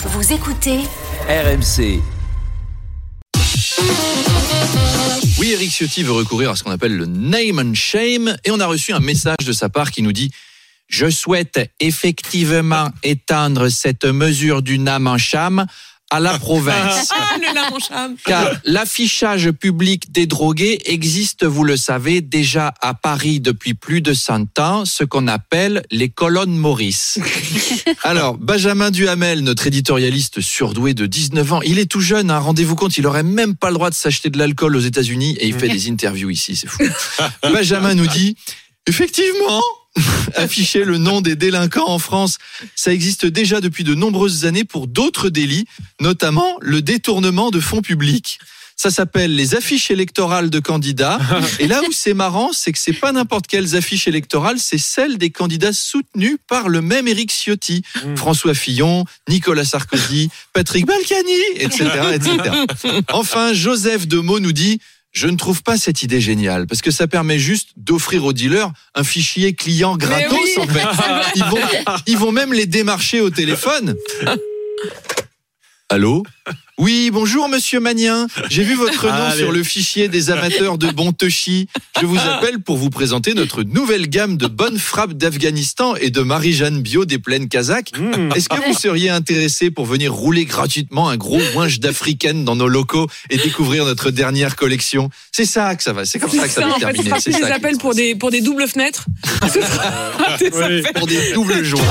Vous écoutez RMC. Oui, Eric Ciotti veut recourir à ce qu'on appelle le name and shame et on a reçu un message de sa part qui nous dit Je souhaite effectivement étendre cette mesure du nam en cham à la province. Ah, le. Car l'affichage public des drogués existe, vous le savez, déjà à Paris depuis plus de 100 ans, ce qu'on appelle les colonnes Maurice. Alors, Benjamin Duhamel, notre éditorialiste surdoué de 19 ans, il est tout jeune, hein, rendez-vous compte, il aurait même pas le droit de s'acheter de l'alcool aux États-Unis et il fait des interviews ici, c'est fou. Benjamin nous dit, effectivement, afficher le nom des délinquants en France. Ça existe déjà depuis de nombreuses années pour d'autres délits, notamment le détournement de fonds publics. Ça s'appelle les affiches électorales de candidats. Et là où c'est marrant, c'est que c'est pas n'importe quelles affiches électorales, c'est celles des candidats soutenus par le même Éric Ciotti, François Fillon, Nicolas Sarkozy, Patrick Balkany, etc., etc. Enfin, Joseph Demeaux nous dit je ne trouve pas cette idée géniale parce que ça permet juste d'offrir aux dealers un fichier client gratos oui. en fait. Ils vont, ils vont même les démarcher au téléphone. Allô Oui, bonjour monsieur Magnien. J'ai vu votre nom Allez. sur le fichier des amateurs de bon touchy. Je vous appelle pour vous présenter notre nouvelle gamme de bonnes frappes d'Afghanistan et de Marie-Jeanne Bio des plaines kazakhs. Est-ce que vous seriez intéressé pour venir rouler gratuitement un gros ouinge d'africaine dans nos locaux et découvrir notre dernière collection? C'est ça que ça va, c'est comme ça que ça Ça, va en terminer. C'est ça qui appels se pour des, pour des doubles fenêtres. C'est ça. pour des doubles jours.